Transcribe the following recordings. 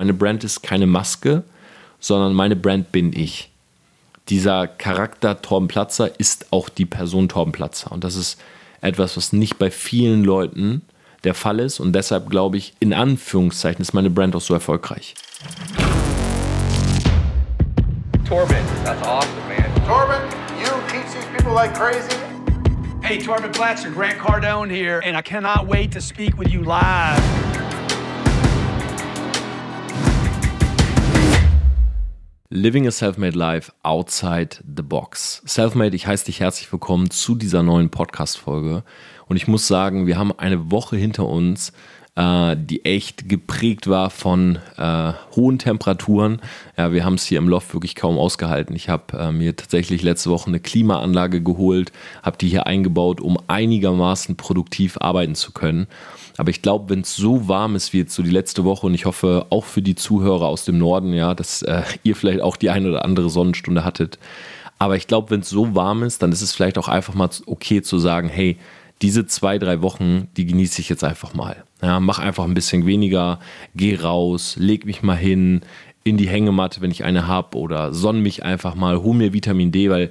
Meine Brand ist keine Maske, sondern meine Brand bin ich. Dieser Charakter Torben Platzer ist auch die Person Torben Platzer. Und das ist etwas, was nicht bei vielen Leuten der Fall ist. Und deshalb glaube ich, in Anführungszeichen ist meine Brand auch so erfolgreich. Torben, that's awesome, man. Torben, you teach these people like crazy. Hey, Torben Platzer, Grant Cardone here, and I cannot wait to speak with you live. Living a Selfmade Life Outside the Box. Selfmade, ich heiße dich herzlich willkommen zu dieser neuen Podcast-Folge. Und ich muss sagen, wir haben eine Woche hinter uns, äh, die echt geprägt war von äh, hohen Temperaturen. Ja, wir haben es hier im Loft wirklich kaum ausgehalten. Ich habe äh, mir tatsächlich letzte Woche eine Klimaanlage geholt, habe die hier eingebaut, um einigermaßen produktiv arbeiten zu können. Aber ich glaube, wenn es so warm ist wie jetzt so die letzte Woche und ich hoffe auch für die Zuhörer aus dem Norden, ja, dass äh, ihr vielleicht auch die eine oder andere Sonnenstunde hattet. Aber ich glaube, wenn es so warm ist, dann ist es vielleicht auch einfach mal okay zu sagen, hey, diese zwei, drei Wochen, die genieße ich jetzt einfach mal. Ja, mach einfach ein bisschen weniger, geh raus, leg mich mal hin in die Hängematte, wenn ich eine habe, oder sonn mich einfach mal, hol mir Vitamin D, weil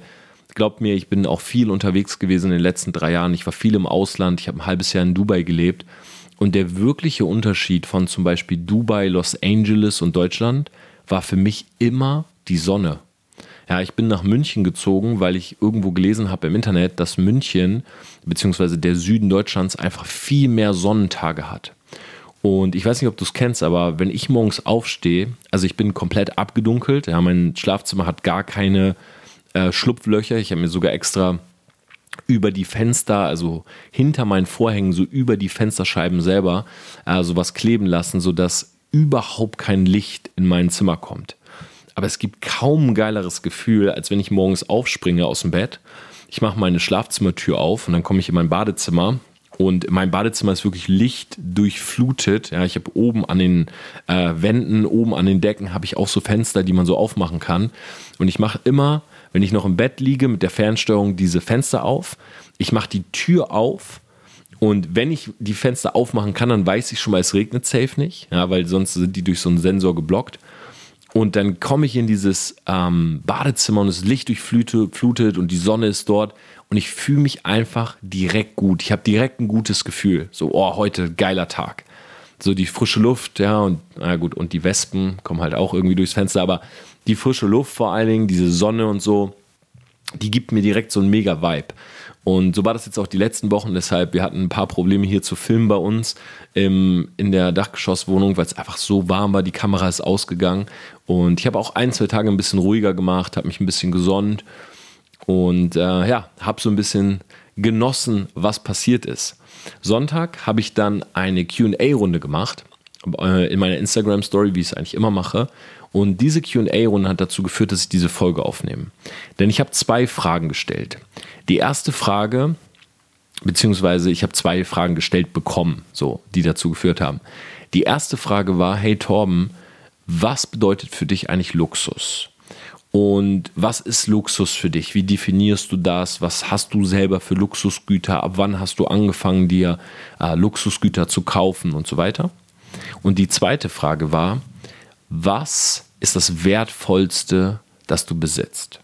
glaubt mir, ich bin auch viel unterwegs gewesen in den letzten drei Jahren. Ich war viel im Ausland, ich habe ein halbes Jahr in Dubai gelebt und der wirkliche Unterschied von zum Beispiel Dubai, Los Angeles und Deutschland war für mich immer die Sonne. Ja, ich bin nach München gezogen, weil ich irgendwo gelesen habe im Internet, dass München bzw. der Süden Deutschlands einfach viel mehr Sonnentage hat. Und ich weiß nicht, ob du es kennst, aber wenn ich morgens aufstehe, also ich bin komplett abgedunkelt, ja, mein Schlafzimmer hat gar keine äh, Schlupflöcher. Ich habe mir sogar extra über die Fenster, also hinter meinen Vorhängen, so über die Fensterscheiben selber, äh, sowas kleben lassen, sodass überhaupt kein Licht in mein Zimmer kommt. Aber es gibt kaum ein geileres Gefühl, als wenn ich morgens aufspringe aus dem Bett. Ich mache meine Schlafzimmertür auf und dann komme ich in mein Badezimmer und mein Badezimmer ist wirklich lichtdurchflutet. Ja, ich habe oben an den äh, Wänden, oben an den Decken habe ich auch so Fenster, die man so aufmachen kann. Und ich mache immer wenn ich noch im Bett liege mit der Fernsteuerung diese Fenster auf. Ich mache die Tür auf und wenn ich die Fenster aufmachen kann, dann weiß ich schon mal, es regnet safe nicht, ja, weil sonst sind die durch so einen Sensor geblockt. Und dann komme ich in dieses ähm, Badezimmer und das Licht durchflutet und die Sonne ist dort und ich fühle mich einfach direkt gut. Ich habe direkt ein gutes Gefühl. So, oh, heute geiler Tag. So die frische Luft, ja, und na gut, und die Wespen kommen halt auch irgendwie durchs Fenster, aber die frische Luft vor allen Dingen, diese Sonne und so, die gibt mir direkt so einen mega Vibe. Und so war das jetzt auch die letzten Wochen. Deshalb, wir hatten ein paar Probleme hier zu filmen bei uns im, in der Dachgeschosswohnung, weil es einfach so warm war. Die Kamera ist ausgegangen. Und ich habe auch ein, zwei Tage ein bisschen ruhiger gemacht, habe mich ein bisschen gesonnt und äh, ja, habe so ein bisschen genossen, was passiert ist. Sonntag habe ich dann eine QA-Runde gemacht äh, in meiner Instagram-Story, wie ich es eigentlich immer mache. Und diese QA-Runde hat dazu geführt, dass ich diese Folge aufnehme. Denn ich habe zwei Fragen gestellt. Die erste Frage, beziehungsweise ich habe zwei Fragen gestellt bekommen, so, die dazu geführt haben. Die erste Frage war: Hey Torben, was bedeutet für dich eigentlich Luxus? Und was ist Luxus für dich? Wie definierst du das? Was hast du selber für Luxusgüter? Ab wann hast du angefangen, dir äh, Luxusgüter zu kaufen und so weiter? Und die zweite Frage war, was ist das Wertvollste, das du besitzt?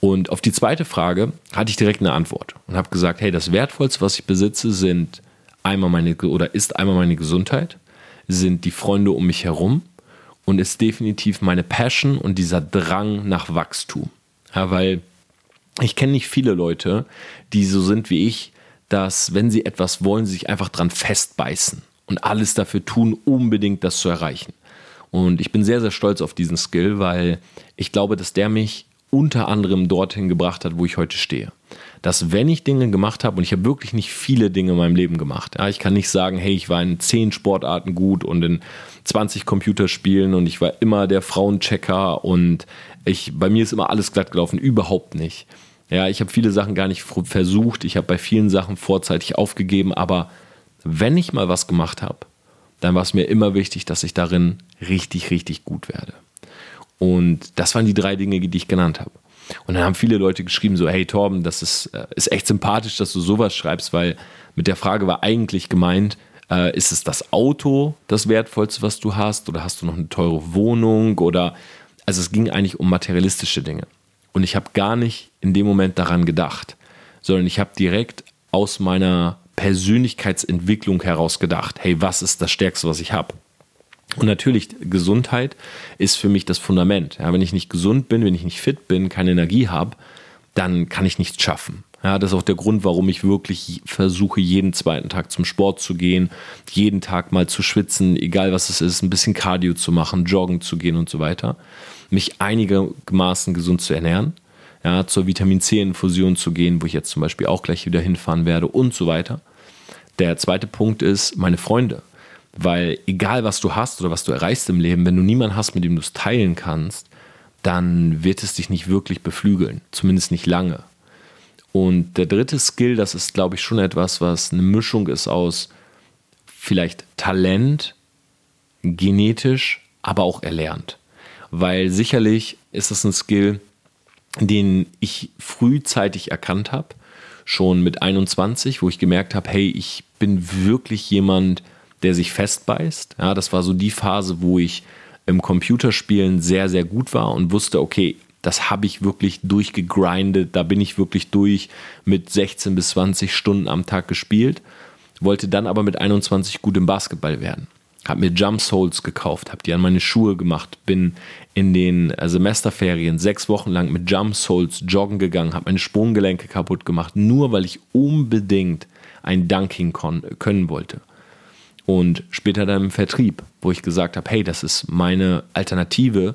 Und auf die zweite Frage hatte ich direkt eine Antwort und habe gesagt, hey, das Wertvollste, was ich besitze, sind einmal meine oder ist einmal meine Gesundheit, sind die Freunde um mich herum und ist definitiv meine Passion und dieser Drang nach Wachstum. Ja, weil ich kenne nicht viele Leute, die so sind wie ich, dass wenn sie etwas wollen, sie sich einfach dran festbeißen und alles dafür tun, unbedingt das zu erreichen. Und ich bin sehr, sehr stolz auf diesen Skill, weil ich glaube, dass der mich unter anderem dorthin gebracht hat, wo ich heute stehe. Dass wenn ich Dinge gemacht habe, und ich habe wirklich nicht viele Dinge in meinem Leben gemacht, ja, ich kann nicht sagen, hey, ich war in zehn Sportarten gut und in 20 Computerspielen und ich war immer der Frauenchecker und ich, bei mir ist immer alles glatt gelaufen, überhaupt nicht. Ja, ich habe viele Sachen gar nicht versucht, ich habe bei vielen Sachen vorzeitig aufgegeben, aber wenn ich mal was gemacht habe, dann war es mir immer wichtig, dass ich darin richtig, richtig gut werde. Und das waren die drei Dinge, die ich genannt habe. Und dann haben viele Leute geschrieben, so, hey Torben, das ist, äh, ist echt sympathisch, dass du sowas schreibst, weil mit der Frage war eigentlich gemeint, Äh, ist es das Auto das Wertvollste, was du hast? Oder hast du noch eine teure Wohnung? Oder also es ging eigentlich um materialistische Dinge. Und ich habe gar nicht in dem Moment daran gedacht, sondern ich habe direkt aus meiner Persönlichkeitsentwicklung heraus gedacht, hey, was ist das Stärkste, was ich habe? Und natürlich, Gesundheit ist für mich das Fundament. Ja, wenn ich nicht gesund bin, wenn ich nicht fit bin, keine Energie habe, dann kann ich nichts schaffen. Ja, das ist auch der Grund, warum ich wirklich versuche, jeden zweiten Tag zum Sport zu gehen, jeden Tag mal zu schwitzen, egal was es ist, ein bisschen Cardio zu machen, joggen zu gehen und so weiter. Mich einigermaßen gesund zu ernähren, ja, zur Vitamin C-Infusion zu gehen, wo ich jetzt zum Beispiel auch gleich wieder hinfahren werde und so weiter. Der zweite Punkt ist meine Freunde. Weil egal was du hast oder was du erreichst im Leben, wenn du niemanden hast, mit dem du es teilen kannst, dann wird es dich nicht wirklich beflügeln. Zumindest nicht lange. Und der dritte Skill, das ist, glaube ich, schon etwas, was eine Mischung ist aus vielleicht Talent, genetisch, aber auch erlernt. Weil sicherlich ist es ein Skill, den ich frühzeitig erkannt habe, schon mit 21, wo ich gemerkt habe, hey, ich bin wirklich jemand, der sich festbeißt. Ja, das war so die Phase, wo ich im Computerspielen sehr, sehr gut war und wusste, okay, das habe ich wirklich durchgegrindet, da bin ich wirklich durch mit 16 bis 20 Stunden am Tag gespielt, wollte dann aber mit 21 gut im Basketball werden. Habe mir Jump Souls gekauft, habe die an meine Schuhe gemacht, bin in den äh, Semesterferien sechs Wochen lang mit Jump Souls joggen gegangen, habe meine Sprunggelenke kaputt gemacht, nur weil ich unbedingt ein Dunking können wollte und später dann im Vertrieb, wo ich gesagt habe, hey, das ist meine Alternative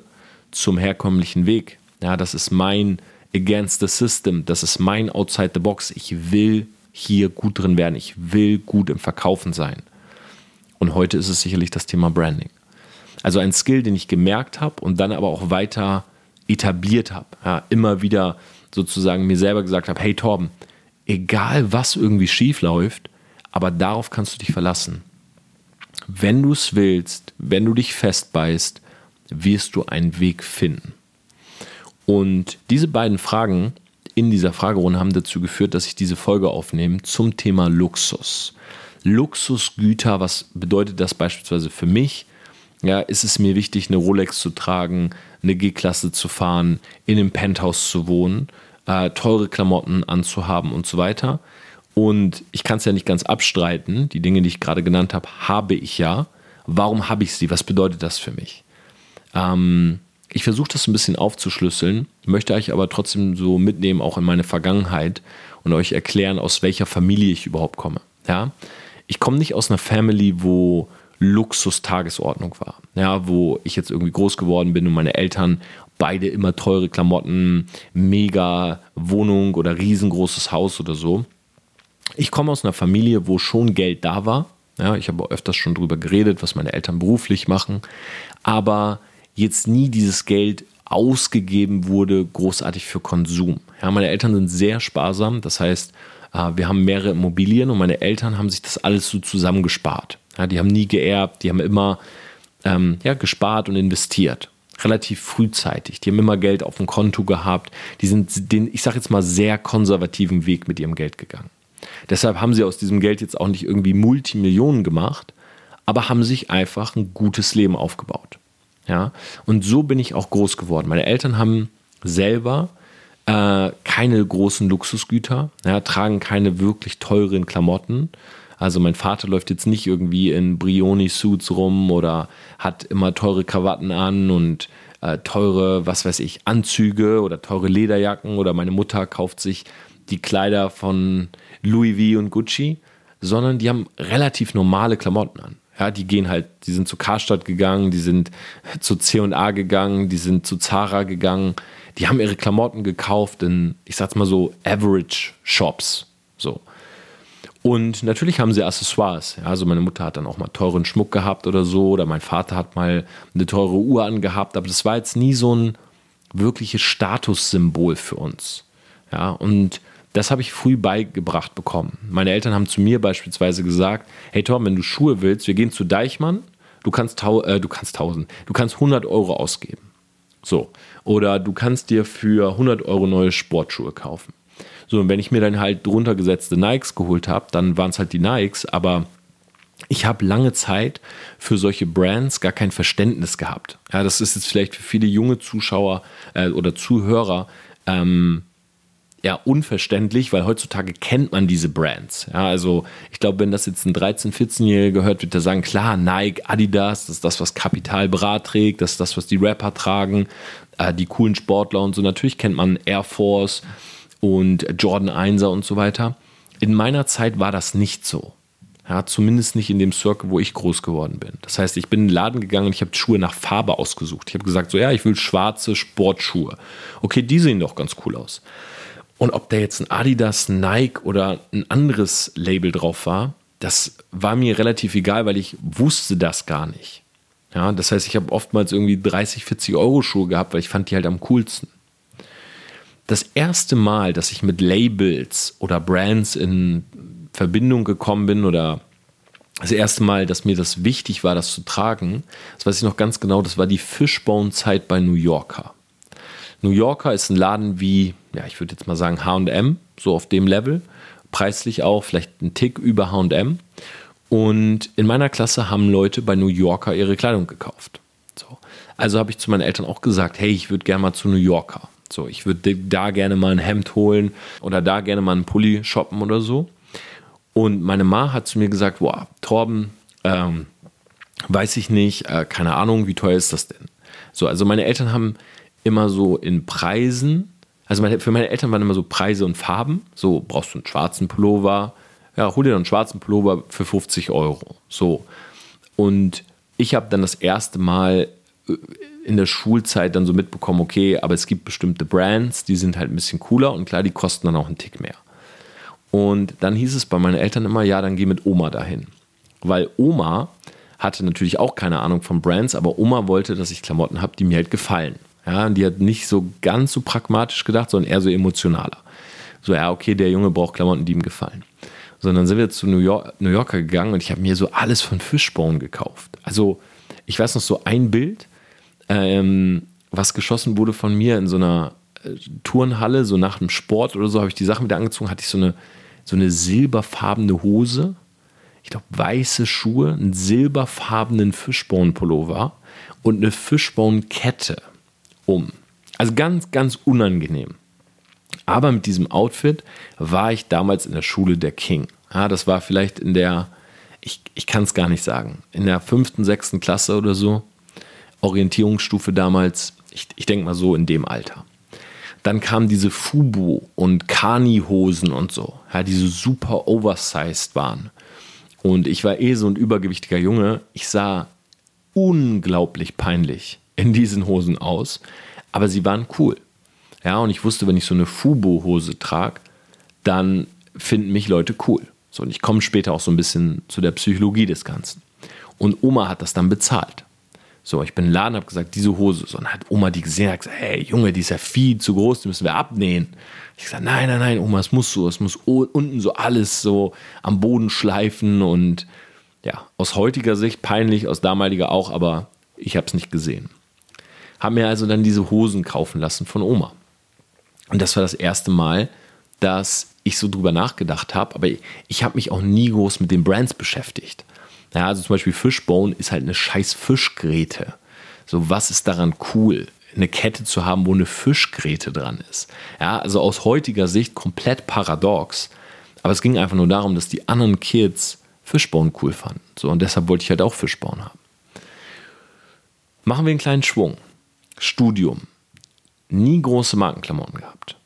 zum herkömmlichen Weg. Ja, das ist mein Against the System, das ist mein Outside the Box. Ich will hier gut drin werden, ich will gut im Verkaufen sein. Und heute ist es sicherlich das Thema Branding. Also ein Skill, den ich gemerkt habe und dann aber auch weiter etabliert habe. Ja, immer wieder sozusagen mir selber gesagt habe, hey Torben, egal was irgendwie schief läuft, aber darauf kannst du dich verlassen wenn du es willst, wenn du dich festbeißt, wirst du einen Weg finden. Und diese beiden Fragen in dieser Fragerunde haben dazu geführt, dass ich diese Folge aufnehme zum Thema Luxus. Luxusgüter, was bedeutet das beispielsweise für mich? Ja, ist es mir wichtig, eine Rolex zu tragen, eine G-Klasse zu fahren, in einem Penthouse zu wohnen, äh, teure Klamotten anzuhaben und so weiter? Und ich kann es ja nicht ganz abstreiten. Die Dinge, die ich gerade genannt habe, habe ich ja. Warum habe ich sie? Was bedeutet das für mich? Ähm, ich versuche das ein bisschen aufzuschlüsseln, möchte euch aber trotzdem so mitnehmen, auch in meine Vergangenheit und euch erklären, aus welcher Familie ich überhaupt komme. Ja? Ich komme nicht aus einer Family, wo Luxus Tagesordnung war. Ja, wo ich jetzt irgendwie groß geworden bin und meine Eltern beide immer teure Klamotten, mega Wohnung oder riesengroßes Haus oder so. Ich komme aus einer Familie, wo schon Geld da war. Ja, ich habe öfters schon darüber geredet, was meine Eltern beruflich machen. Aber jetzt nie dieses Geld ausgegeben wurde, großartig für Konsum. Ja, meine Eltern sind sehr sparsam. Das heißt, wir haben mehrere Immobilien und meine Eltern haben sich das alles so zusammengespart. Ja, die haben nie geerbt, die haben immer ähm, ja, gespart und investiert. Relativ frühzeitig. Die haben immer Geld auf dem Konto gehabt. Die sind den, ich sage jetzt mal, sehr konservativen Weg mit ihrem Geld gegangen. Deshalb haben sie aus diesem Geld jetzt auch nicht irgendwie Multimillionen gemacht, aber haben sich einfach ein gutes Leben aufgebaut. Ja? Und so bin ich auch groß geworden. Meine Eltern haben selber äh, keine großen Luxusgüter, ja, tragen keine wirklich teuren Klamotten. Also mein Vater läuft jetzt nicht irgendwie in Brioni-Suits rum oder hat immer teure Krawatten an und äh, teure, was weiß ich, Anzüge oder teure Lederjacken oder meine Mutter kauft sich die Kleider von Louis V und Gucci, sondern die haben relativ normale Klamotten an. Ja, die gehen halt, die sind zu Karstadt gegangen, die sind zu C&A gegangen, die sind zu Zara gegangen. Die haben ihre Klamotten gekauft in, ich sag's mal so, Average Shops. So. Und natürlich haben sie Accessoires. Ja, also meine Mutter hat dann auch mal teuren Schmuck gehabt oder so, oder mein Vater hat mal eine teure Uhr angehabt, aber das war jetzt nie so ein wirkliches Statussymbol für uns. Ja, und das habe ich früh beigebracht bekommen. Meine Eltern haben zu mir beispielsweise gesagt: Hey Tom, wenn du Schuhe willst, wir gehen zu Deichmann, du kannst, äh, du kannst 1000, du kannst 100 Euro ausgeben. So. Oder du kannst dir für 100 Euro neue Sportschuhe kaufen. So, und wenn ich mir dann halt drunter gesetzte Nikes geholt habe, dann waren es halt die Nikes, aber ich habe lange Zeit für solche Brands gar kein Verständnis gehabt. Ja, das ist jetzt vielleicht für viele junge Zuschauer äh, oder Zuhörer ähm, ja unverständlich, weil heutzutage kennt man diese Brands. Ja, also ich glaube, wenn das jetzt ein 13-, 14-Jähriger hört, wird er sagen, klar, Nike, Adidas, das ist das, was Kapital Bra trägt, das ist das, was die Rapper tragen, äh, die coolen Sportler und so. Natürlich kennt man Air Force und Jordan 1er und so weiter. In meiner Zeit war das nicht so. Ja, zumindest nicht in dem Circle, wo ich groß geworden bin. Das heißt, ich bin in den Laden gegangen und ich habe Schuhe nach Farbe ausgesucht. Ich habe gesagt, so ja, ich will schwarze Sportschuhe. Okay, die sehen doch ganz cool aus. Und ob da jetzt ein Adidas, Nike oder ein anderes Label drauf war, das war mir relativ egal, weil ich wusste das gar nicht. Ja, das heißt, ich habe oftmals irgendwie 30, 40 Euro Schuhe gehabt, weil ich fand die halt am coolsten. Das erste Mal, dass ich mit Labels oder Brands in Verbindung gekommen bin oder das erste Mal, dass mir das wichtig war, das zu tragen, das weiß ich noch ganz genau, das war die Fishbone-Zeit bei New Yorker. New Yorker ist ein Laden wie, ja, ich würde jetzt mal sagen HM, so auf dem Level, preislich auch, vielleicht ein Tick über HM. Und in meiner Klasse haben Leute bei New Yorker ihre Kleidung gekauft. So. Also habe ich zu meinen Eltern auch gesagt, hey, ich würde gerne mal zu New Yorker. So, ich würde da gerne mal ein Hemd holen oder da gerne mal einen Pulli shoppen oder so. Und meine Ma hat zu mir gesagt, wow, Torben, ähm, weiß ich nicht, äh, keine Ahnung, wie teuer ist das denn? So, also meine Eltern haben immer so in Preisen, also meine, für meine Eltern waren immer so Preise und Farben. So, brauchst du einen schwarzen Pullover? Ja, hol dir einen schwarzen Pullover für 50 Euro. So. Und ich habe dann das erste Mal äh, in der Schulzeit dann so mitbekommen, okay, aber es gibt bestimmte Brands, die sind halt ein bisschen cooler und klar, die kosten dann auch einen Tick mehr. Und dann hieß es bei meinen Eltern immer, ja, dann geh mit Oma dahin. Weil Oma hatte natürlich auch keine Ahnung von Brands, aber Oma wollte, dass ich Klamotten habe, die mir halt gefallen. Ja, und die hat nicht so ganz so pragmatisch gedacht, sondern eher so emotionaler. So, ja, okay, der Junge braucht Klamotten, die ihm gefallen. Sondern sind wir zu New, York, New Yorker gegangen und ich habe mir so alles von Fishbone gekauft. Also, ich weiß noch so ein Bild, ähm, was geschossen wurde von mir in so einer äh, Turnhalle, so nach dem Sport oder so, habe ich die Sachen wieder angezogen, hatte ich so eine so eine silberfarbene Hose, ich glaube weiße Schuhe, einen silberfarbenen Fishbone-Pullover und eine Fishbone-Kette um. Also ganz, ganz unangenehm. Aber mit diesem Outfit war ich damals in der Schule der King. Ja, das war vielleicht in der, ich, ich kann es gar nicht sagen, in der fünften, sechsten Klasse oder so. Orientierungsstufe damals, ich, ich denke mal so in dem Alter. Dann kamen diese Fubu und Kani-Hosen und so, ja, die so super oversized waren. Und ich war eh so ein übergewichtiger Junge. Ich sah unglaublich peinlich in diesen Hosen aus, aber sie waren cool. Ja, und ich wusste, wenn ich so eine Fubu-Hose trage, dann finden mich Leute cool. So, und ich komme später auch so ein bisschen zu der Psychologie des Ganzen. Und Oma hat das dann bezahlt. So, ich bin in den Laden, habe gesagt, diese Hose. So, und hat Oma die gesehen, hat gesagt, hey Junge, die ist ja viel zu groß, die müssen wir abnähen. Ich gesagt, nein, nein, nein, Oma, es muss so, es muss unten so alles so am Boden schleifen und ja, aus heutiger Sicht peinlich, aus damaliger auch, aber ich habe es nicht gesehen. Habe mir also dann diese Hosen kaufen lassen von Oma. Und das war das erste Mal, dass ich so drüber nachgedacht habe, aber ich, habe mich auch nie groß mit den Brands beschäftigt. Ja, also zum Beispiel Fishbone ist halt eine scheiß Fischgräte. So, was ist daran cool? Eine Kette zu haben, wo eine Fischgräte dran ist. Ja, also aus heutiger Sicht komplett paradox. Aber es ging einfach nur darum, dass die anderen Kids Fishbone cool fanden. So, und deshalb wollte ich halt auch Fishbone haben. Machen wir einen kleinen Schwung. Studium. Nie große Markenklamotten gehabt.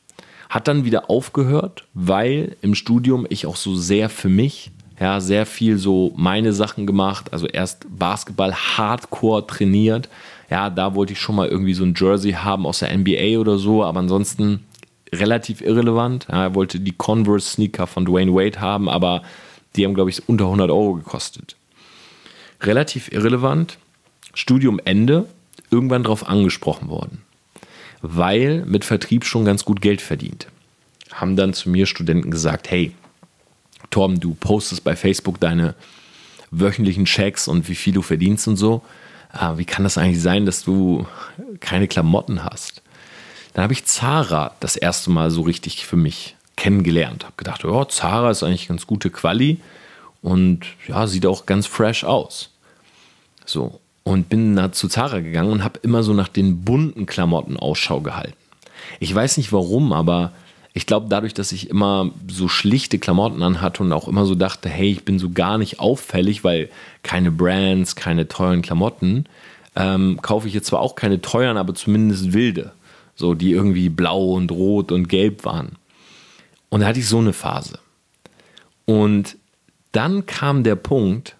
Hat dann wieder aufgehört, weil im Studium ich auch so sehr für mich ja, sehr viel so meine Sachen gemacht. Also erst Basketball hardcore trainiert. Ja, da wollte ich schon mal irgendwie so ein Jersey haben aus der NBA oder so, aber ansonsten relativ irrelevant. Ja, er wollte die Converse Sneaker von Dwayne Wade haben, aber die haben, glaube ich, unter 100 Euro gekostet. Relativ irrelevant. Studium Ende, irgendwann darauf angesprochen worden. Weil mit Vertrieb schon ganz gut Geld verdient. Haben dann zu mir Studenten gesagt, hey, Torben, du postest bei Facebook deine wöchentlichen Checks und wie viel du verdienst und so. Ah, wie kann das eigentlich sein, dass du keine Klamotten hast? Dann habe ich Zara das erste Mal so richtig für mich kennengelernt. Habe gedacht, oh, Zara ist eigentlich ganz gute Quali. und ja, sieht auch ganz fresh aus. So, und bin da zu Zara gegangen und habe immer so nach den bunten Klamotten Ausschau gehalten. Ich weiß nicht warum, aber ich glaube, dadurch, dass ich immer so schlichte Klamotten anhatte und auch immer so dachte, hey, ich bin so gar nicht auffällig, weil keine Brands, keine teuren Klamotten, ähm, kaufe ich jetzt zwar auch keine teuren, aber zumindest wilde. So, die irgendwie blau und rot und gelb waren. Und da hatte ich so eine Phase. Und dann kam der Punkt,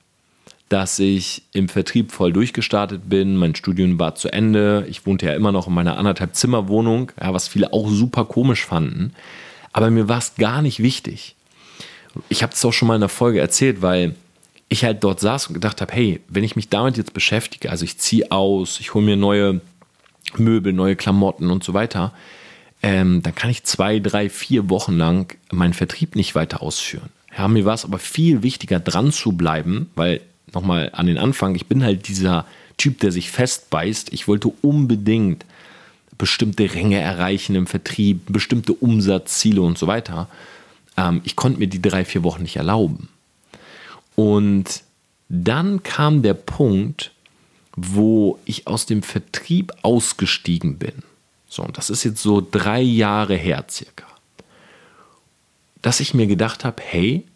dass ich im Vertrieb voll durchgestartet bin. Mein Studium war zu Ende. Ich wohnte ja immer noch in meiner anderthalb Zimmerwohnung, ja, was viele auch super komisch fanden. Aber mir war es gar nicht wichtig. Ich habe es auch schon mal in der Folge erzählt, weil ich halt dort saß und gedacht habe, hey, wenn ich mich damit jetzt beschäftige, also ich ziehe aus, ich hole mir neue Möbel, neue Klamotten und so weiter, ähm, dann kann ich zwei, drei, vier Wochen lang meinen Vertrieb nicht weiter ausführen. Ja, mir war es aber viel wichtiger, dran zu bleiben, weil nochmal an den Anfang, ich bin halt dieser Typ, der sich festbeißt. Ich wollte unbedingt bestimmte Ränge erreichen im Vertrieb, bestimmte Umsatzziele und so weiter. Ähm, ich konnte mir die drei, vier Wochen nicht erlauben. Und dann kam der Punkt, wo ich aus dem Vertrieb ausgestiegen bin. So, und das ist jetzt so drei Jahre her circa. Dass ich mir gedacht habe, hey,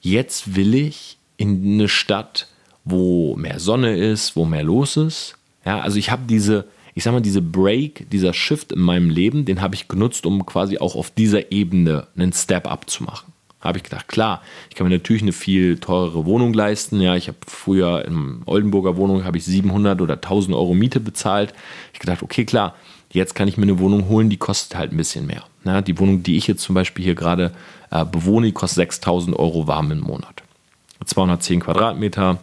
jetzt will ich in eine Stadt, wo mehr Sonne ist, wo mehr los ist. Ja, also ich habe diese, ich sag mal, diese Break, dieser Shift in meinem Leben, den habe ich genutzt, um quasi auch auf dieser Ebene einen Step-up zu machen. Habe ich gedacht, klar, ich kann mir natürlich eine viel teurere Wohnung leisten. Ja, ich habe früher in Oldenburger Wohnung habe ich 700 oder 1000 Euro Miete bezahlt. Ich gedacht, okay, klar, jetzt kann ich mir eine Wohnung holen, die kostet halt ein bisschen mehr. Ja, die Wohnung, die ich jetzt zum Beispiel hier gerade äh, bewohne, die kostet 6000 Euro warm im Monat. 210 Quadratmeter,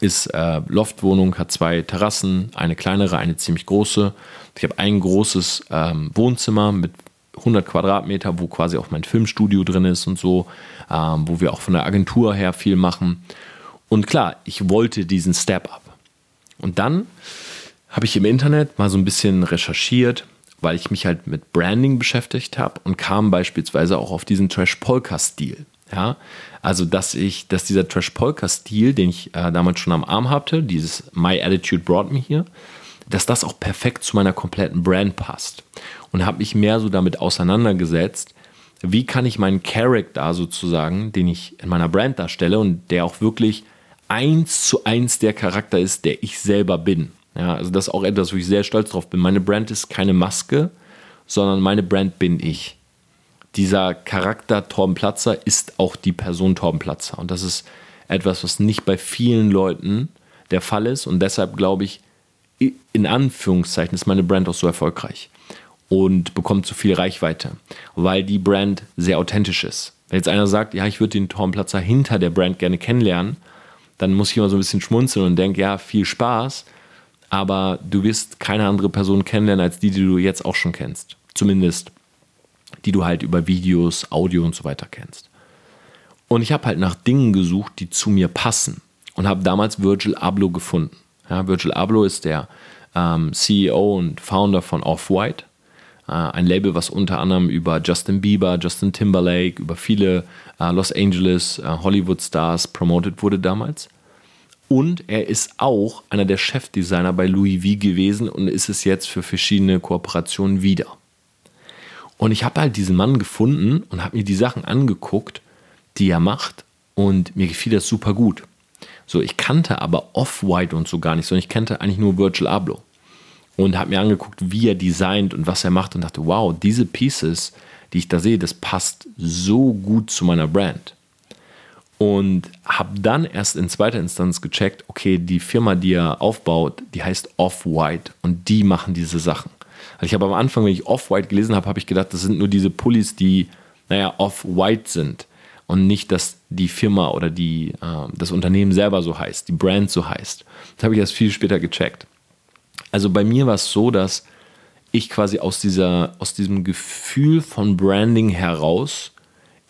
ist äh, Loftwohnung, hat zwei Terrassen, eine kleinere, eine ziemlich große. Ich habe ein großes ähm, Wohnzimmer mit 100 Quadratmeter, wo quasi auch mein Filmstudio drin ist und so, ähm, wo wir auch von der Agentur her viel machen. Und klar, ich wollte diesen Step-up. Und dann habe ich im Internet mal so ein bisschen recherchiert, weil ich mich halt mit Branding beschäftigt habe und kam beispielsweise auch auf diesen Trash-Polka-Stil. Ja, also dass ich, dass dieser Trash-Polka-Stil, den ich äh, damals schon am Arm hatte, dieses My Attitude Brought Me Here, dass das auch perfekt zu meiner kompletten Brand passt. Und habe mich mehr so damit auseinandergesetzt, wie kann ich meinen Charakter sozusagen, den ich in meiner Brand darstelle und der auch wirklich eins zu eins der Charakter ist, der ich selber bin. Ja, also das ist auch etwas, wo ich sehr stolz drauf bin. Meine Brand ist keine Maske, sondern meine Brand bin ich dieser Charakter Torben Platzer ist auch die Person Torben Platzer. Und das ist etwas, was nicht bei vielen Leuten der Fall ist. Und deshalb glaube ich, in Anführungszeichen ist meine Brand auch so erfolgreich und bekommt so viel Reichweite, weil die Brand sehr authentisch ist. Wenn jetzt einer sagt, ja, ich würde den Torben Platzer hinter der Brand gerne kennenlernen, dann muss ich immer so ein bisschen schmunzeln und denke, ja, viel Spaß, aber du wirst keine andere Person kennenlernen als die, die du jetzt auch schon kennst. Zumindest die du halt über Videos, Audio und so weiter kennst. Und ich habe halt nach Dingen gesucht, die zu mir passen und habe damals Virgil Abloh gefunden. Ja, Virgil Abloh ist der ähm, CEO und Founder von Off-White, äh, ein Label, was unter anderem über Justin Bieber, Justin Timberlake, über viele äh, Los Angeles, äh, Hollywood-Stars promoted wurde damals. Und er ist auch einer der Chefdesigner bei Louis V gewesen und ist es jetzt für verschiedene Kooperationen wieder. Und ich habe halt diesen Mann gefunden und habe mir die Sachen angeguckt, die er macht. Und mir gefiel das super gut. So, ich kannte aber Off-White und so gar nicht, sondern ich kannte eigentlich nur Virgil Abloh. Und habe mir angeguckt, wie er designt und was er macht und dachte, wow, diese Pieces, die ich da sehe, das passt so gut zu meiner Brand. Und habe dann erst in zweiter Instanz gecheckt, okay, die Firma, die er aufbaut, die heißt Off-White und die machen diese Sachen. Also ich habe am Anfang, wenn ich Off-White gelesen habe, habe ich gedacht, das sind nur diese Pullis, die, naja, Off-White sind. Und nicht, dass die Firma oder die, äh, das Unternehmen selber so heißt, die Brand so heißt. Das habe ich erst viel später gecheckt. Also bei mir war es so, dass ich quasi aus, dieser, aus diesem Gefühl von Branding heraus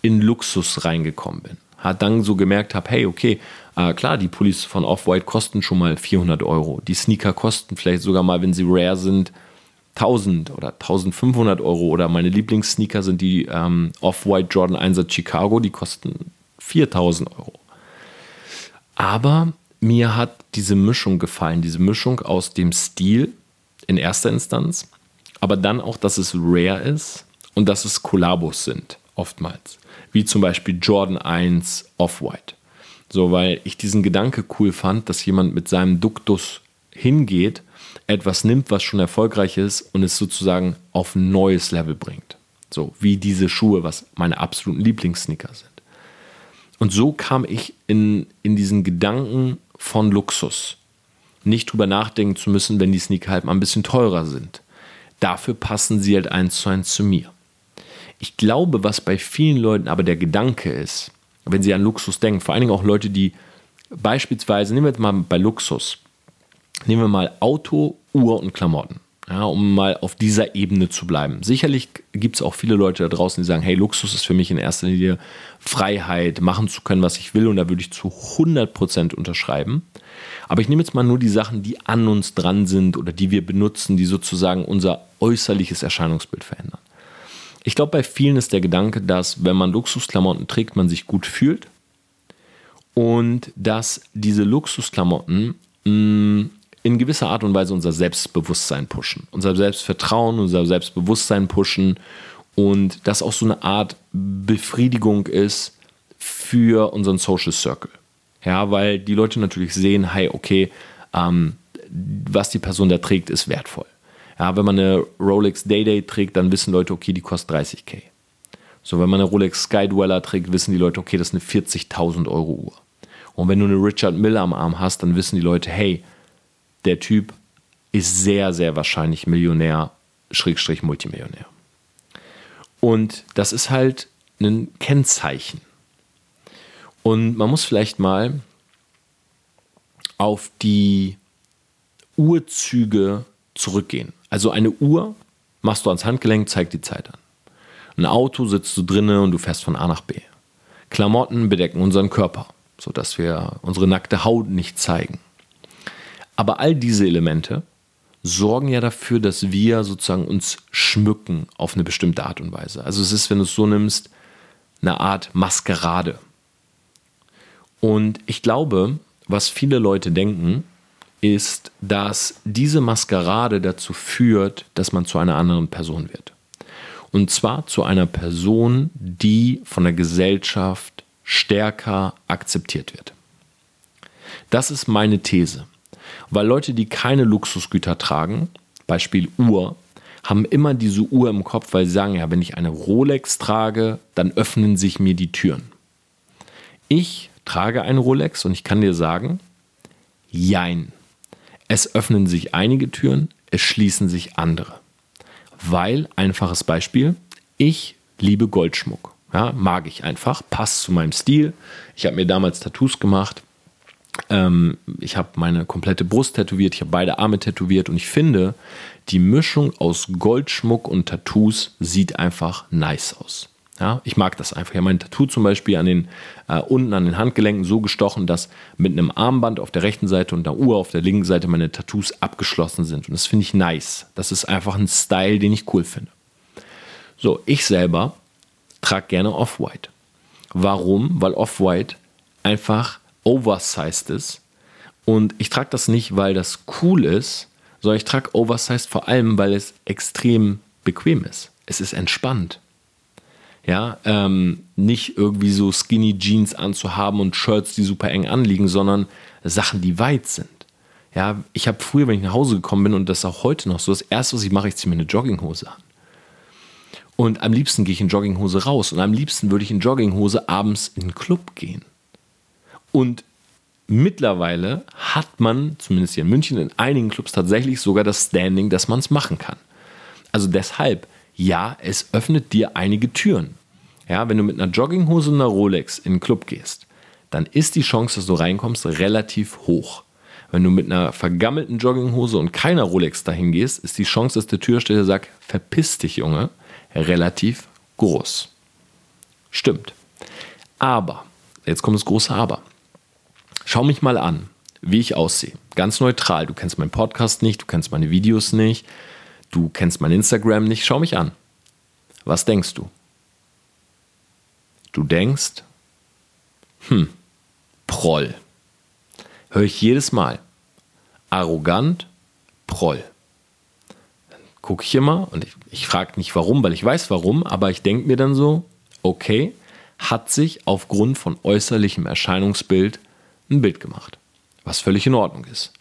in Luxus reingekommen bin. Hat dann so gemerkt habe, hey, okay, äh, klar, die Pullis von Off-White kosten schon mal 400 Euro. Die Sneaker kosten vielleicht sogar mal, wenn sie rare sind, 1000 oder 1500 Euro oder meine Lieblingssneaker sind die ähm, Off-White Jordan 1er Chicago, die kosten 4000 Euro. Aber mir hat diese Mischung gefallen, diese Mischung aus dem Stil in erster Instanz, aber dann auch, dass es rare ist und dass es Kollabos sind, oftmals. Wie zum Beispiel Jordan 1 Off-White. So, weil ich diesen Gedanke cool fand, dass jemand mit seinem Duktus hingeht, etwas nimmt, was schon erfolgreich ist und es sozusagen auf ein neues Level bringt. So wie diese Schuhe, was meine absoluten Lieblingssneaker sind. Und so kam ich in, in diesen Gedanken von Luxus. Nicht drüber nachdenken zu müssen, wenn die Sneaker halt mal ein bisschen teurer sind. Dafür passen sie halt eins zu eins zu mir. Ich glaube, was bei vielen Leuten aber der Gedanke ist, wenn sie an Luxus denken, vor allen Dingen auch Leute, die beispielsweise, nehmen wir jetzt mal bei Luxus, nehmen wir mal Auto, Uhr und Klamotten. Ja, um mal auf dieser Ebene zu bleiben. Sicherlich gibt es auch viele Leute da draußen, die sagen, hey, Luxus ist für mich in erster Linie Freiheit, machen zu können, was ich will. Und da würde ich zu 100% unterschreiben. Aber ich nehme jetzt mal nur die Sachen, die an uns dran sind oder die wir benutzen, die sozusagen unser äußerliches Erscheinungsbild verändern. Ich glaube, bei vielen ist der Gedanke, dass wenn man Luxusklamotten trägt, man sich gut fühlt und dass diese Luxusklamotten mh, mm, in gewisser Art und Weise unser Selbstbewusstsein pushen, unser Selbstvertrauen, unser Selbstbewusstsein pushen und das auch so eine Art Befriedigung ist für unseren Social Circle. Ja, weil die Leute natürlich sehen, hey, okay, ähm, was die Person da trägt, ist wertvoll. Ja, wenn man eine Rolex Day-Day trägt, dann wissen Leute, okay, die kostet 30k. So, wenn man eine Rolex Skydweller trägt, wissen die Leute, okay, das ist eine 40.000 Euro Uhr. Und wenn du eine Richard Miller am Arm hast, dann wissen die Leute, hey, der Typ ist sehr, sehr wahrscheinlich Millionär, Schrägstrich Multimillionär. Und das ist halt ein Kennzeichen. Und man muss vielleicht mal auf die Uhrzüge zurückgehen. Also eine Uhr machst du ans Handgelenk, zeigt die Zeit an. Ein Auto sitzt du drinnen und du fährst von A nach B. Klamotten bedecken unseren Körper, sodass wir unsere nackte Haut nicht zeigen. Aber all diese Elemente sorgen ja dafür, dass wir sozusagen uns schmücken auf eine bestimmte Art und Weise. Also es ist, wenn du es so nimmst, eine Art Maskerade. Und ich glaube, was viele Leute denken, ist, dass diese Maskerade dazu führt, dass man zu einer anderen Person wird. Und zwar zu einer Person, die von der Gesellschaft stärker akzeptiert wird. Das ist meine These. Weil Leute, die keine Luxusgüter tragen, Beispiel Uhr, haben immer diese Uhr im Kopf, weil sie sagen, ja, wenn ich eine Rolex trage, dann öffnen sich mir die Türen. Ich trage eine Rolex und ich kann dir sagen, jein. Es öffnen sich einige Türen, es schließen sich andere. Weil, einfaches Beispiel, ich liebe Goldschmuck. Ja, mag ich einfach, passt zu meinem Stil. Ich habe mir damals Tattoos gemacht. Ähm, ich habe meine komplette Brust tätowiert, ich habe beide Arme tätowiert und ich finde, die Mischung aus Goldschmuck und Tattoos sieht einfach nice aus. Ja, ich mag das einfach. Ich habe mein Tattoo zum Beispiel an den, äh, unten an den Handgelenken so gestochen, dass mit einem Armband auf der rechten Seite und einer Uhr auf der linken Seite meine Tattoos abgeschlossen sind. Und das finde ich nice. Das ist einfach ein Style, den ich cool finde. So, ich selber trage gerne Off-White. Warum? Weil Off-White einfach oversized ist. Und ich trage das nicht, weil das cool ist, sondern ich trage oversized vor allem, weil es extrem bequem ist. Es ist entspannt. Ja, ähm, nicht irgendwie so Skinny Jeans anzuhaben und Shirts, die super eng anliegen, sondern Sachen, die weit sind. Ja, ich habe früher, wenn ich nach Hause gekommen bin, und das ist auch heute noch so, das erste, was ich mache, ich ziehe mir eine Jogginghose an. Und am liebsten gehe ich in Jogginghose raus. Und am liebsten würde ich in Jogginghose abends in den Club gehen. Und mittlerweile hat man, zumindest hier in München, in einigen Clubs tatsächlich sogar das Standing, dass man es machen kann. Also deshalb, ja, es öffnet dir einige Türen. Ja, wenn du mit einer Jogginghose und einer Rolex in den Club gehst, dann ist die Chance, dass du reinkommst, relativ hoch. Wenn du mit einer vergammelten Jogginghose und keiner Rolex dahin gehst, ist die Chance, dass der Türsteher sagt, verpiss dich, Junge, relativ groß. Stimmt. Aber, jetzt kommt das große Aber. Schau mich mal an, wie ich aussehe. Ganz neutral. Du kennst meinen Podcast nicht, du kennst meine Videos nicht, du kennst mein Instagram nicht. Schau mich an. Was denkst du? Du denkst, hm, Proll. höre ich jedes Mal. Arrogant, Proll. Gucke ich immer und ich, ich frage nicht warum, weil ich weiß warum, aber ich denke mir dann so, okay, hat sich aufgrund von äußerlichem Erscheinungsbild ein Bild gemacht, was völlig in Ordnung ist.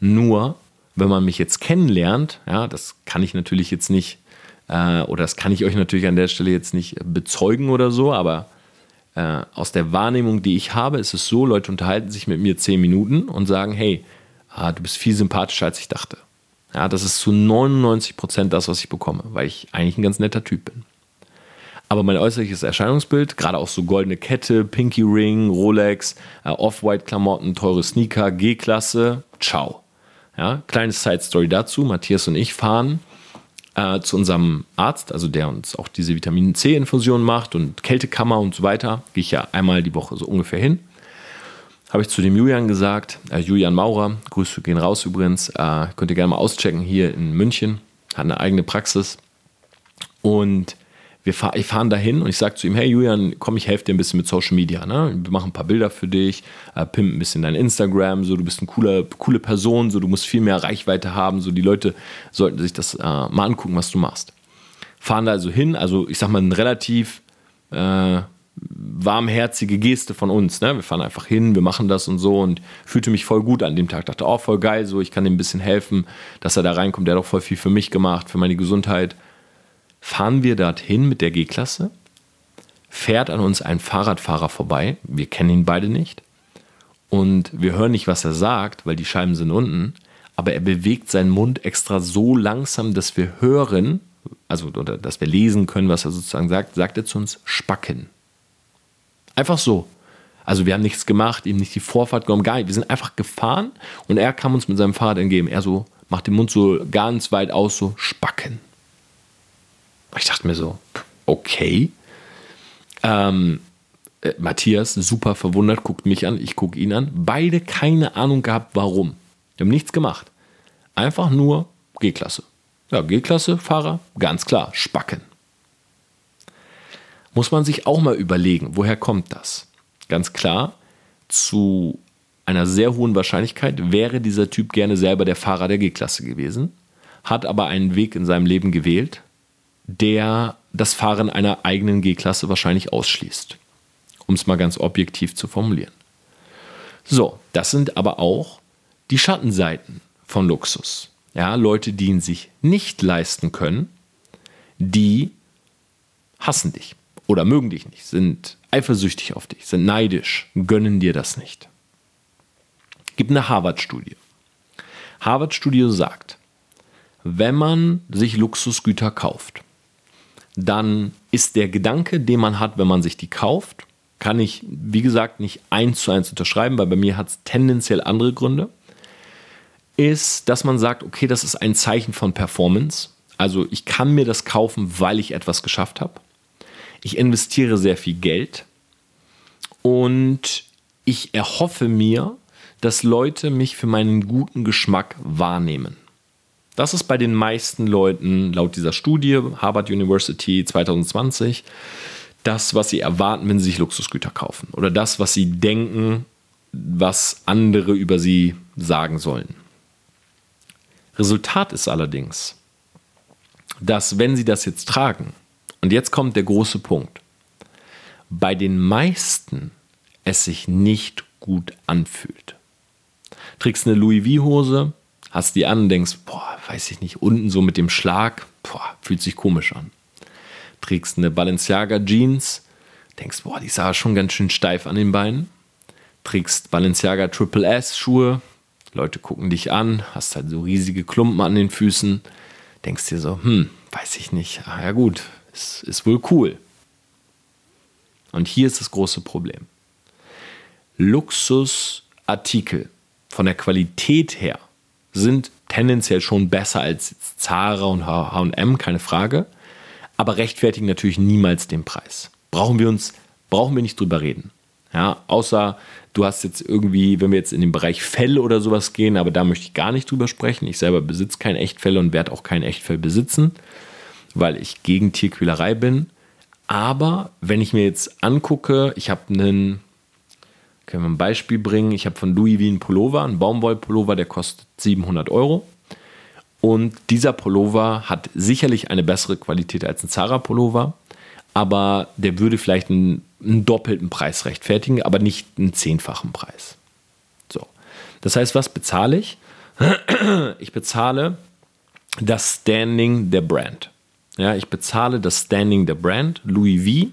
Nur, wenn man mich jetzt kennenlernt, ja, das kann ich natürlich jetzt nicht, äh, oder das kann ich euch natürlich an der Stelle jetzt nicht bezeugen oder so, aber äh, aus der Wahrnehmung, die ich habe, ist es so, Leute unterhalten sich mit mir zehn Minuten und sagen, hey, ah, du bist viel sympathischer, als ich dachte. Ja, das ist zu 99 Prozent das, was ich bekomme, weil ich eigentlich ein ganz netter Typ bin. Aber mein äußerliches Erscheinungsbild, gerade auch so goldene Kette, Pinky Ring, Rolex, äh, Off-White-Klamotten, teure Sneaker, G-Klasse, ciao. Ja, kleine Side-Story dazu. Matthias und ich fahren äh, zu unserem Arzt, also der uns auch diese Vitamin C-Infusion macht und Kältekammer und so weiter. Gehe ich ja einmal die Woche so ungefähr hin. Habe ich zu dem Julian gesagt, äh, Julian Maurer, Grüße gehen raus übrigens, äh, könnt ihr gerne mal auschecken hier in München, hat eine eigene Praxis. Und wir fahr, ich fahren dahin und ich sage zu ihm, hey Julian, komm, ich helfe dir ein bisschen mit Social Media. Ne? Wir machen ein paar Bilder für dich, äh, pimp ein bisschen dein Instagram, so du bist eine coole, coole Person, so du musst viel mehr Reichweite haben, so die Leute sollten sich das äh, mal angucken, was du machst. Fahren da also hin, also ich sag mal, eine relativ äh, warmherzige Geste von uns. Ne? Wir fahren einfach hin, wir machen das und so und fühlte mich voll gut an dem Tag. Dachte, oh, voll geil, so ich kann ihm ein bisschen helfen, dass er da reinkommt. Der hat auch voll viel für mich gemacht, für meine Gesundheit fahren wir dorthin mit der G-Klasse, fährt an uns ein Fahrradfahrer vorbei, wir kennen ihn beide nicht und wir hören nicht, was er sagt, weil die Scheiben sind unten, aber er bewegt seinen Mund extra so langsam, dass wir hören, also oder dass wir lesen können, was er sozusagen sagt, sagt er zu uns Spacken. Einfach so. Also wir haben nichts gemacht, ihm nicht die Vorfahrt genommen, gar nicht. Wir sind einfach gefahren und er kam uns mit seinem Fahrrad entgegen. Er so macht den Mund so ganz weit aus, so Spacken. Ich dachte mir so, okay. Ähm, äh, Matthias, super verwundert, guckt mich an, ich gucke ihn an. Beide keine Ahnung gehabt, warum. Wir haben nichts gemacht. Einfach nur G-Klasse. Ja, G-Klasse, Fahrer, ganz klar, Spacken. Muss man sich auch mal überlegen, woher kommt das? Ganz klar, zu einer sehr hohen Wahrscheinlichkeit wäre dieser Typ gerne selber der Fahrer der G-Klasse gewesen, hat aber einen Weg in seinem Leben gewählt, der das Fahren einer eigenen G-Klasse wahrscheinlich ausschließt. Um es mal ganz objektiv zu formulieren. So, das sind aber auch die Schattenseiten von Luxus. Ja, Leute, die ihn sich nicht leisten können, die hassen dich oder mögen dich nicht, sind eifersüchtig auf dich, sind neidisch, gönnen dir das nicht. Gibt eine Harvard-Studie. Harvard-Studie sagt, wenn man sich Luxusgüter kauft, dann ist der Gedanke, den man hat, wenn man sich die kauft, kann ich, wie gesagt, nicht eins zu eins unterschreiben, weil bei mir hat es tendenziell andere Gründe, ist, dass man sagt, okay, das ist ein Zeichen von Performance. Also ich kann mir das kaufen, weil ich etwas geschafft habe. Ich investiere sehr viel Geld und ich erhoffe mir, dass Leute mich für meinen guten Geschmack wahrnehmen. Das ist bei den meisten Leuten laut dieser Studie, Harvard University 2020, das, was sie erwarten, wenn sie sich Luxusgüter kaufen. Oder das, was sie denken, was andere über sie sagen sollen. Resultat ist allerdings, dass wenn sie das jetzt tragen, und jetzt kommt der große Punkt, bei den meisten es sich nicht gut anfühlt. Trägst eine Louis V-Hose, hast die an und denkst, boah, weiß ich nicht, unten so mit dem Schlag, boah, fühlt sich komisch an. Trägst eine Balenciaga Jeans, denkst, boah, die sah schon ganz schön steif an den Beinen. Trägst Balenciaga Triple S Schuhe, Leute gucken dich an, hast halt so riesige Klumpen an den Füßen, denkst dir so, hm, weiß ich nicht, ah, ja gut, ist, ist wohl cool. Und hier ist das große Problem. Luxusartikel von der Qualität her sind tendenziell schon besser als Zara und H&M, keine Frage, aber rechtfertigen natürlich niemals den Preis. Brauchen wir uns, brauchen wir nicht drüber reden. Ja, außer du hast jetzt irgendwie, wenn wir jetzt in den Bereich Fell oder sowas gehen, aber da möchte ich gar nicht drüber sprechen. Ich selber besitze kein Echtfell und werde auch kein Echtfell besitzen, weil ich gegen Tierquälerei bin. Aber wenn ich mir jetzt angucke, ich habe einen Können wir ein Beispiel bringen? Ich habe von Louis V einen Pullover, einen Baumwollpullover, der kostet 700 Euro. Und dieser Pullover hat sicherlich eine bessere Qualität als ein Zara-Pullover, aber der würde vielleicht einen, einen, doppelten Preis rechtfertigen, aber nicht einen zehnfachen Preis. So. Das heißt, was bezahle ich? Ich bezahle das Standing der Brand. Ja, ich bezahle das Standing der Brand, Louis V,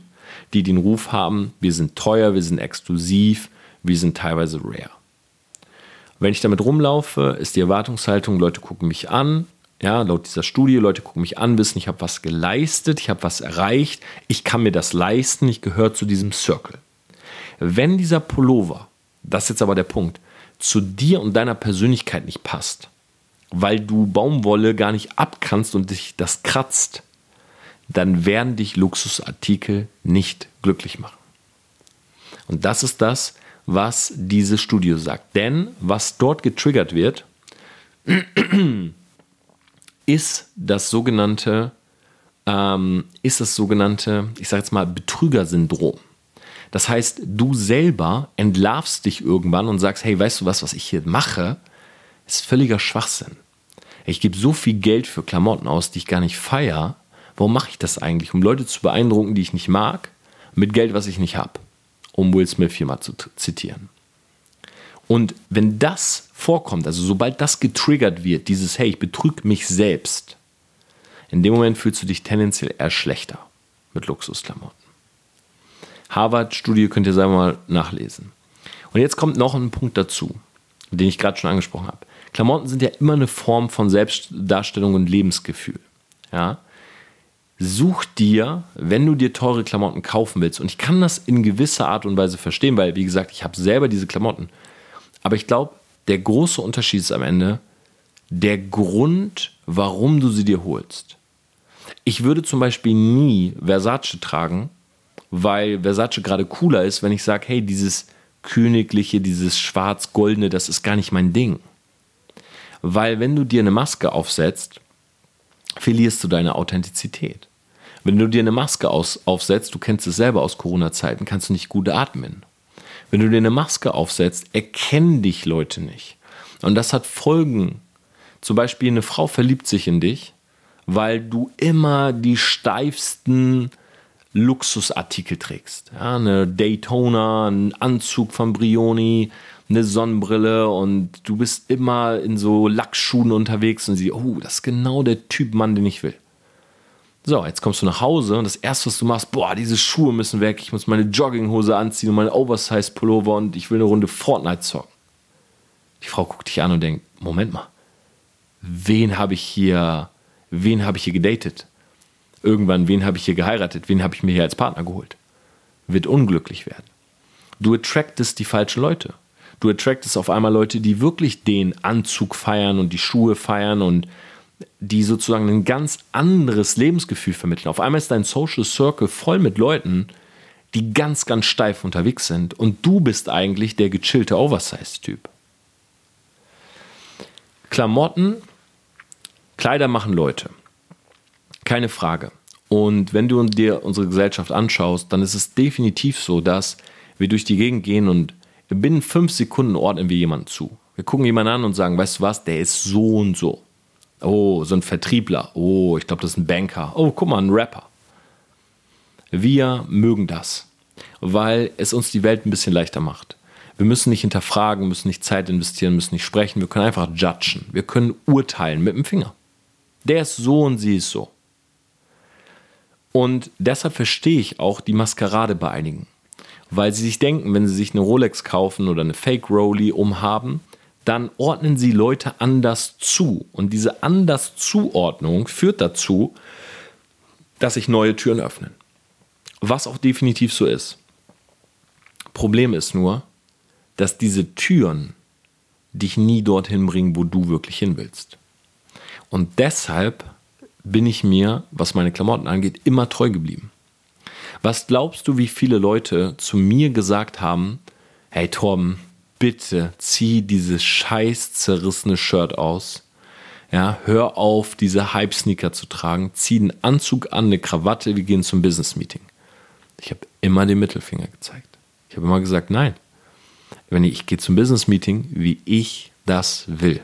die den Ruf haben, wir sind teuer, wir sind exklusiv, wir sind teilweise rare. Wenn ich damit rumlaufe, ist die Erwartungshaltung, Leute gucken mich an, ja, laut dieser Studie, Leute gucken mich an, wissen, ich habe was geleistet, ich habe was erreicht, ich kann mir das leisten, ich gehöre zu diesem Circle. Wenn dieser Pullover, das ist jetzt aber der Punkt, zu dir und deiner Persönlichkeit nicht passt, weil du Baumwolle gar nicht abkannst und dich das kratzt, dann werden dich Luxusartikel nicht glücklich machen. Und das ist das, was diese Studie sagt. Denn was dort getriggert wird, ist das sogenannte, ähm, ist das sogenannte, ich sage jetzt mal, Betrügersyndrom. Das heißt, du selber entlarvst dich irgendwann und sagst, hey, weißt du was, was ich hier mache, ist völliger Schwachsinn. Ich gebe so viel Geld für Klamotten aus, die ich gar nicht feiere. Warum mache ich das eigentlich? Um Leute zu beeindrucken, die ich nicht mag, mit Geld, was ich nicht habe um Will Smith hier mal zu zitieren. Und wenn das vorkommt, also sobald das getriggert wird, dieses Hey, ich betrüge mich selbst, in dem Moment fühlst du dich tendenziell eher schlechter mit Luxusklamotten. Harvard-Studie könnt ihr selber mal nachlesen. Und jetzt kommt noch ein Punkt dazu, den ich gerade schon angesprochen habe. Klamotten sind ja immer eine Form von Selbstdarstellung und Lebensgefühl. Ja? Such dir, wenn du dir teure Klamotten kaufen willst, und ich kann das in gewisser Art und Weise verstehen, weil, wie gesagt, ich habe selber diese Klamotten. Aber ich glaube, der große Unterschied ist am Ende der Grund, warum du sie dir holst. Ich würde zum Beispiel nie Versace tragen, weil Versace gerade cooler ist, wenn ich sage, hey, dieses königliche, dieses schwarz-goldene, das ist gar nicht mein Ding. Weil wenn du dir eine Maske aufsetzt, verlierst du deine Authentizität. Wenn du dir eine Maske aus, aufsetzt, du kennst es selber aus Corona-Zeiten, kannst du nicht gut atmen. Wenn du dir eine Maske aufsetzt, erkennen dich Leute nicht. Und das hat Folgen. Zum Beispiel eine Frau verliebt sich in dich, weil du immer die steifsten Luxusartikel trägst. Ja, eine Daytona, ein Anzug von Brioni, eine Sonnenbrille und du bist immer in so Lackschuhen unterwegs und sie, oh, das ist genau der Typ Mann, den ich will. So, jetzt kommst du nach Hause und das erste, was du machst, boah, diese Schuhe müssen weg, ich muss meine Jogginghose anziehen und meine Oversize-Pullover und ich will eine Runde Fortnite zocken. Die Frau guckt dich an und denkt, Moment mal, wen habe ich hier, wen habe ich hier gedatet? Irgendwann, wen habe ich hier geheiratet? Wen habe ich mir hier als Partner geholt? Wird unglücklich werden. Du attractest die falschen Leute. Du attractest auf einmal Leute, die wirklich den Anzug feiern und die Schuhe feiern und die sozusagen ein ganz anderes Lebensgefühl vermitteln. Auf einmal ist dein Social Circle voll mit Leuten, die ganz, ganz steif unterwegs sind und du bist eigentlich der gechillte Oversize-Typ. Klamotten, Kleider machen Leute. Keine Frage. Und wenn du dir unsere Gesellschaft anschaust, dann ist es definitiv so, dass wir durch die Gegend gehen und binnen fünf Sekunden ordnen wir jemanden zu. Wir gucken jemanden an und sagen, weißt du was, der ist so und so. Oh, so ein Vertriebler. Oh, ich glaube, das ist ein Banker. Oh, guck mal, ein Rapper. Wir mögen das, weil es uns die Welt ein bisschen leichter macht. Wir müssen nicht hinterfragen, müssen nicht Zeit investieren, müssen nicht sprechen. Wir können einfach judgen. Wir können urteilen mit dem Finger. Der ist so und sie ist so. Und deshalb verstehe ich auch die Maskerade bei einigen. Weil sie sich denken, wenn sie sich eine Rolex kaufen oder eine Fake Rolli umhaben, dann ordnen sie Leute anders zu. Und diese anders Zuordnung führt dazu, dass sich neue Türen öffnen. Was auch definitiv so ist. Problem ist nur, dass diese Türen dich nie dorthin bringen, wo du wirklich hin willst. Und deshalb bin ich mir, was meine Klamotten angeht, immer treu geblieben. Was glaubst du, wie viele Leute zu mir gesagt haben, hey Torben, bitte zieh dieses scheiß zerrissene Shirt aus. Ja, hör auf, diese Hype-Sneaker zu tragen. Zieh einen Anzug an, eine Krawatte, wir gehen zum Business-Meeting. Ich habe immer den Mittelfinger gezeigt. Ich habe immer gesagt, nein. wenn ich, ich gehe zum Business Meeting, wie ich das will.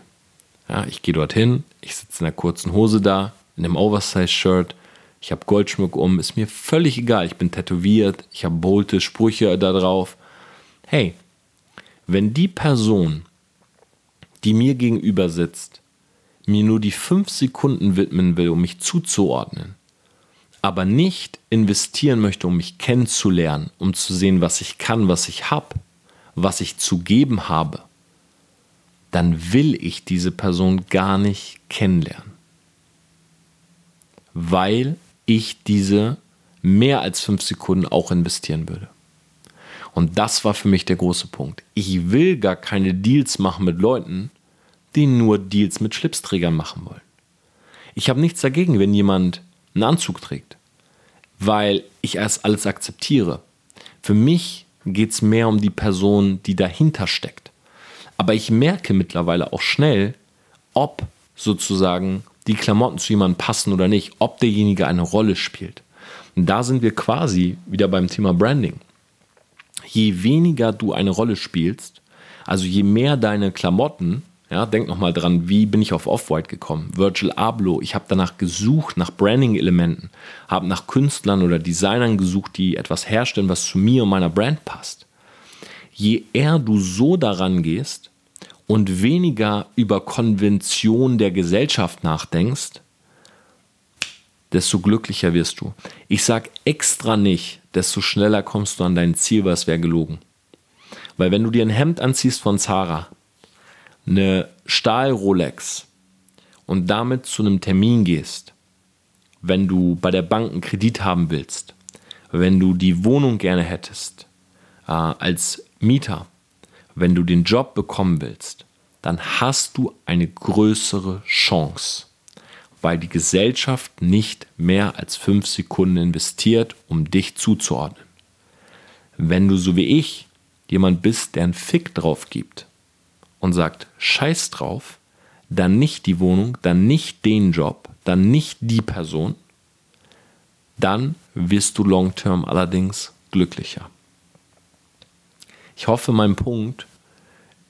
Ja, ich gehe dorthin, ich sitze in einer kurzen Hose da, in einem Oversize-Shirt, ich habe Goldschmuck um, ist mir völlig egal. Ich bin tätowiert, ich habe bolte Sprüche da drauf. Hey, wenn die Person, die mir gegenüber sitzt, mir nur die fünf Sekunden widmen will, um mich zuzuordnen, aber nicht investieren möchte, um mich kennenzulernen, um zu sehen, was ich kann, was ich habe, was ich zu geben habe, dann will ich diese Person gar nicht kennenlernen. Weil ich diese mehr als fünf Sekunden auch investieren würde. Und das war für mich der große Punkt. Ich will gar keine Deals machen mit Leuten, die nur Deals mit Schlipsträgern machen wollen. Ich habe nichts dagegen, wenn jemand einen Anzug trägt, weil ich erst alles akzeptiere. Für mich geht es mehr um die Person, die dahinter steckt. Aber ich merke mittlerweile auch schnell, ob sozusagen die Klamotten zu jemandem passen oder nicht, ob derjenige eine Rolle spielt. Und da sind wir quasi wieder beim Thema Branding. Je weniger du eine Rolle spielst, also je mehr deine Klamotten, ja, denk nochmal dran, wie bin ich auf Off-White gekommen? Virgil Abloh, ich habe danach gesucht, nach Branding-Elementen, habe nach Künstlern oder Designern gesucht, die etwas herstellen, was zu mir und meiner Brand passt. Je eher du so daran gehst, und weniger über Konvention der Gesellschaft nachdenkst, desto glücklicher wirst du. Ich sage extra nicht, desto schneller kommst du an dein Ziel, weil es wäre gelogen. Weil wenn du dir ein Hemd anziehst von Zara, eine Stahl-Rolex und damit zu einem Termin gehst, wenn du bei der Bank einen Kredit haben willst, wenn du die Wohnung gerne hättest, äh, als Mieter, wenn du den Job bekommen willst, dann hast du eine größere Chance, weil die Gesellschaft nicht mehr als fünf Sekunden investiert, um dich zuzuordnen. Wenn du so wie ich jemand bist, der einen Fick drauf gibt und sagt, scheiß drauf, dann nicht die Wohnung, dann nicht den Job, dann nicht die Person, dann wirst du long-term allerdings glücklicher. Ich hoffe, mein Punkt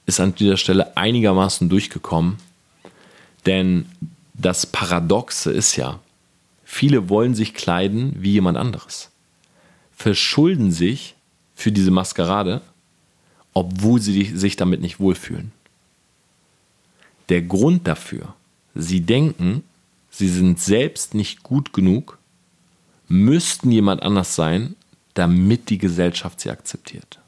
ist an dieser Stelle einigermaßen durchgekommen. Denn das Paradoxe ist ja, viele wollen sich kleiden wie jemand anderes, verschulden sich für diese Maskerade, obwohl sie sich damit nicht wohlfühlen. Der Grund dafür, sie denken, sie sind selbst nicht gut genug, müssten jemand anders sein, damit die Gesellschaft sie akzeptiert.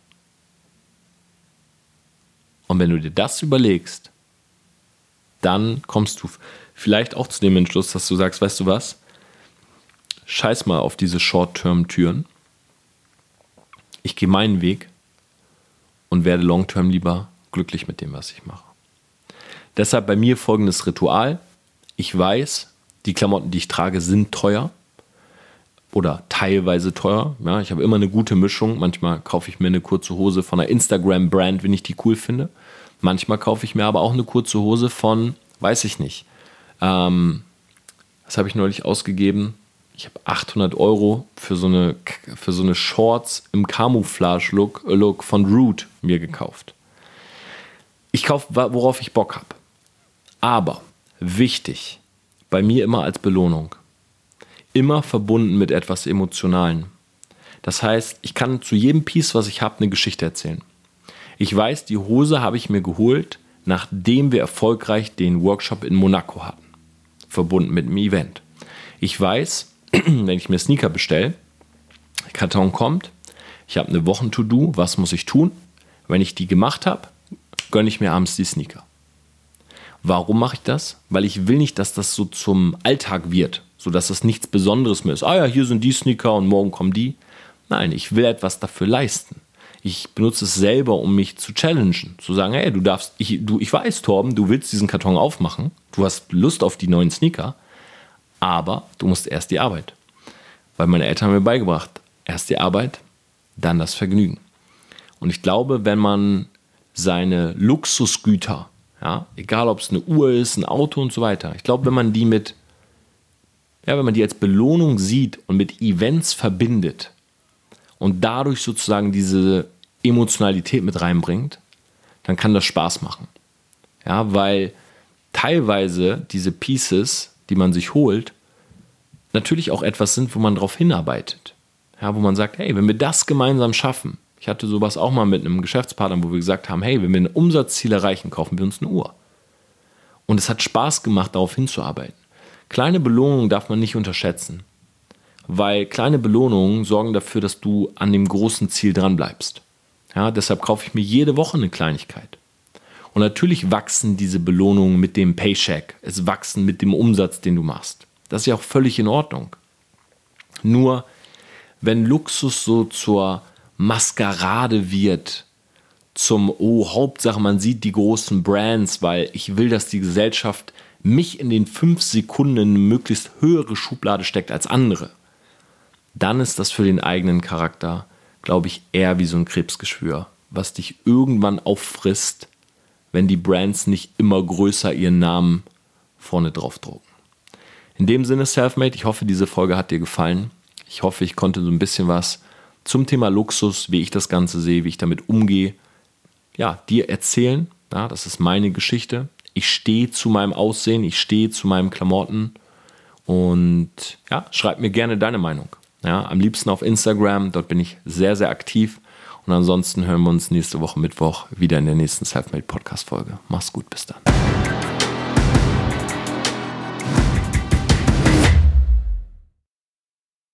Und wenn du dir das überlegst, dann kommst du vielleicht auch zu dem Entschluss, dass du sagst, weißt du was, scheiß mal auf diese Short-Term-Türen. Ich gehe meinen Weg und werde Long-Term lieber glücklich mit dem, was ich mache. Deshalb bei mir folgendes Ritual. Ich weiß, die Klamotten, die ich trage, sind teuer oder teilweise teuer. Ja, ich habe immer eine gute Mischung. Manchmal kaufe ich mir eine kurze Hose von einer Instagram-Brand, wenn ich die cool finde. Manchmal kaufe ich mir aber auch eine kurze Hose von, weiß ich nicht. Ähm, was habe ich neulich ausgegeben? Ich habe 800 Euro für so eine, für so eine Shorts im Camouflage-Look Look von Root mir gekauft. Ich kaufe, worauf ich Bock habe. Aber wichtig, bei mir immer als Belohnung immer verbunden mit etwas Emotionalen. Das heißt, ich kann zu jedem Piece, was ich habe, eine Geschichte erzählen. Ich weiß, die Hose habe ich mir geholt, nachdem wir erfolgreich den Workshop in Monaco hatten, verbunden mit dem Event. Ich weiß, wenn ich mir Sneaker bestelle, Karton kommt, ich habe eine Wochen-To-Do, was muss ich tun? Wenn ich die gemacht habe, gönne ich mir abends die Sneaker. Warum mache ich das? Weil ich will nicht, dass das so zum Alltag wird sodass das nichts Besonderes mehr ist. Ah ja, hier sind die Sneaker und morgen kommen die. Nein, ich will etwas dafür leisten. Ich benutze es selber, um mich zu challengen. Zu sagen, hey, du darfst, ich, du, ich weiß, Torben, du willst diesen Karton aufmachen. Du hast Lust auf die neuen Sneaker. Aber du musst erst die Arbeit. Weil meine Eltern haben mir beigebracht, erst die Arbeit, dann das Vergnügen. Und ich glaube, wenn man seine Luxusgüter, ja, egal ob es eine Uhr ist, ein Auto und so weiter, ich glaube, wenn man die mit ja, wenn man die als Belohnung sieht und mit Events verbindet und dadurch sozusagen diese Emotionalität mit reinbringt, dann kann das Spaß machen. Ja, weil teilweise diese Pieces, die man sich holt, natürlich auch etwas sind, wo man darauf hinarbeitet. Ja, wo man sagt, hey, wenn wir das gemeinsam schaffen, ich hatte sowas auch mal mit einem Geschäftspartner, wo wir gesagt haben, hey, wenn wir ein Umsatzziel erreichen, kaufen wir uns eine Uhr. Und es hat Spaß gemacht, darauf hinzuarbeiten. Kleine Belohnungen darf man nicht unterschätzen, weil kleine Belohnungen sorgen dafür, dass du an dem großen Ziel dran bleibst. Ja, deshalb kaufe ich mir jede Woche eine Kleinigkeit. Und natürlich wachsen diese Belohnungen mit dem Paycheck. Es wachsen mit dem Umsatz, den du machst. Das ist ja auch völlig in Ordnung. Nur wenn Luxus so zur Maskerade wird, zum, oh, Hauptsache man sieht die großen Brands, weil ich will, dass die Gesellschaft mich in den fünf Sekunden eine möglichst höhere Schublade steckt als andere, dann ist das für den eigenen Charakter, glaube ich, eher wie so ein Krebsgeschwür, was dich irgendwann auffrisst, wenn die Brands nicht immer größer ihren Namen vorne drauf drucken. In dem Sinne, Selfmade, ich hoffe, diese Folge hat dir gefallen. Ich hoffe, ich konnte so ein bisschen was zum Thema Luxus, wie ich das Ganze sehe, wie ich damit umgehe, ja, dir erzählen. Ja, das ist meine Geschichte. Ich stehe zu meinem Aussehen, ich stehe zu meinen Klamotten und ja, schreib mir gerne deine Meinung. Ja, am liebsten auf Instagram, dort bin ich sehr, sehr aktiv. Und ansonsten hören wir uns nächste Woche Mittwoch wieder in der nächsten Selfmade Podcast Folge. Mach's gut, bis dann.